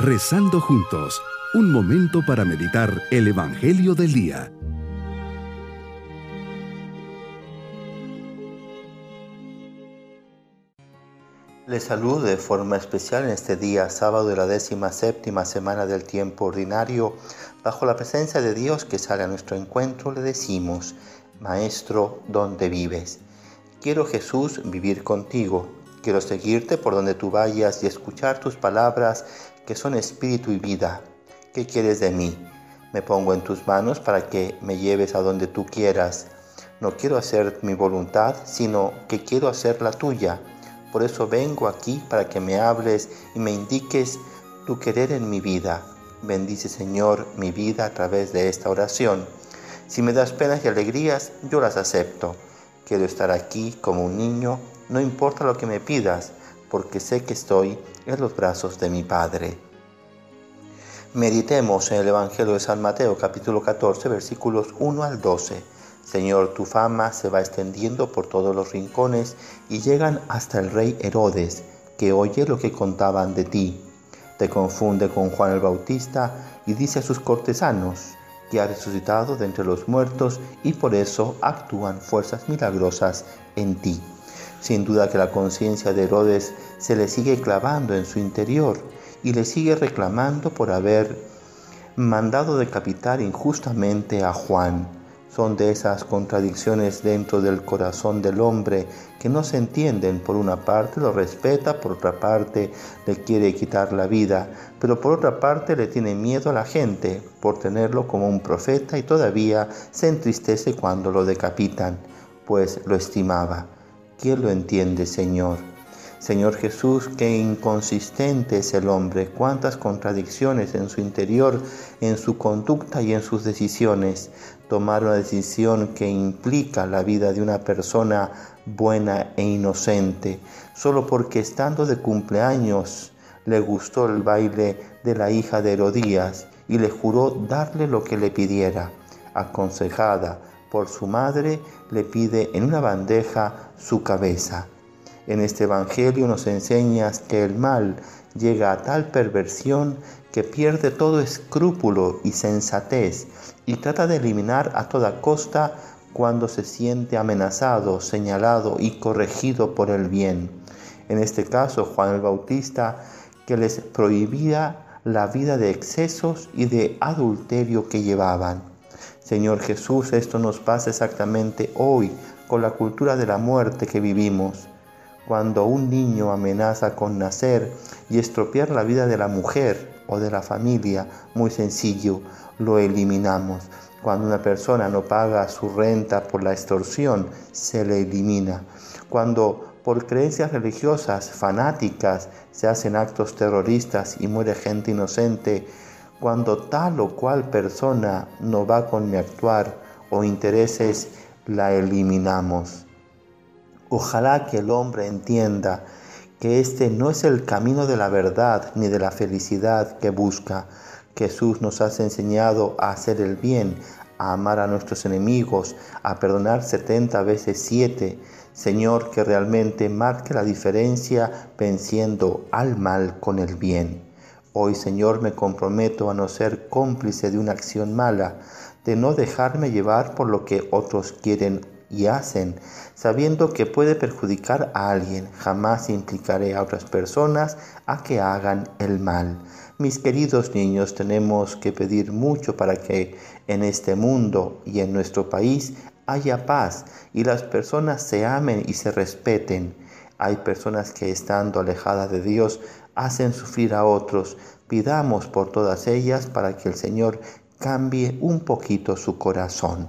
Rezando juntos, un momento para meditar el Evangelio del Día. Les saludo de forma especial en este día, sábado de la décima séptima semana del tiempo ordinario. Bajo la presencia de Dios que sale a nuestro encuentro, le decimos, Maestro, ¿dónde vives? Quiero Jesús vivir contigo. Quiero seguirte por donde tú vayas y escuchar tus palabras que son espíritu y vida. ¿Qué quieres de mí? Me pongo en tus manos para que me lleves a donde tú quieras. No quiero hacer mi voluntad, sino que quiero hacer la tuya. Por eso vengo aquí para que me hables y me indiques tu querer en mi vida. Bendice Señor mi vida a través de esta oración. Si me das penas y alegrías, yo las acepto. Quiero estar aquí como un niño, no importa lo que me pidas, porque sé que estoy en los brazos de mi Padre. Meditemos en el Evangelio de San Mateo capítulo 14 versículos 1 al 12. Señor, tu fama se va extendiendo por todos los rincones y llegan hasta el rey Herodes, que oye lo que contaban de ti. Te confunde con Juan el Bautista y dice a sus cortesanos que ha resucitado de entre los muertos y por eso actúan fuerzas milagrosas en ti. Sin duda que la conciencia de Herodes se le sigue clavando en su interior y le sigue reclamando por haber mandado decapitar injustamente a Juan. Son de esas contradicciones dentro del corazón del hombre que no se entienden. Por una parte lo respeta, por otra parte le quiere quitar la vida, pero por otra parte le tiene miedo a la gente por tenerlo como un profeta y todavía se entristece cuando lo decapitan, pues lo estimaba. ¿Quién lo entiende, Señor? Señor Jesús, qué inconsistente es el hombre, cuántas contradicciones en su interior, en su conducta y en sus decisiones. Tomar una decisión que implica la vida de una persona buena e inocente, solo porque estando de cumpleaños le gustó el baile de la hija de Herodías y le juró darle lo que le pidiera. Aconsejada por su madre, le pide en una bandeja su cabeza. En este Evangelio nos enseñas que el mal llega a tal perversión que pierde todo escrúpulo y sensatez y trata de eliminar a toda costa cuando se siente amenazado, señalado y corregido por el bien. En este caso, Juan el Bautista, que les prohibía la vida de excesos y de adulterio que llevaban. Señor Jesús, esto nos pasa exactamente hoy con la cultura de la muerte que vivimos. Cuando un niño amenaza con nacer y estropear la vida de la mujer o de la familia, muy sencillo, lo eliminamos. Cuando una persona no paga su renta por la extorsión, se le elimina. Cuando por creencias religiosas fanáticas se hacen actos terroristas y muere gente inocente, cuando tal o cual persona no va con mi actuar o intereses, la eliminamos. Ojalá que el hombre entienda que este no es el camino de la verdad ni de la felicidad que busca. Jesús nos ha enseñado a hacer el bien, a amar a nuestros enemigos, a perdonar 70 veces 7. Señor, que realmente marque la diferencia venciendo al mal con el bien. Hoy, Señor, me comprometo a no ser cómplice de una acción mala, de no dejarme llevar por lo que otros quieren y hacen, sabiendo que puede perjudicar a alguien. Jamás implicaré a otras personas a que hagan el mal. Mis queridos niños, tenemos que pedir mucho para que en este mundo y en nuestro país haya paz y las personas se amen y se respeten. Hay personas que estando alejadas de Dios hacen sufrir a otros. Pidamos por todas ellas para que el Señor cambie un poquito su corazón.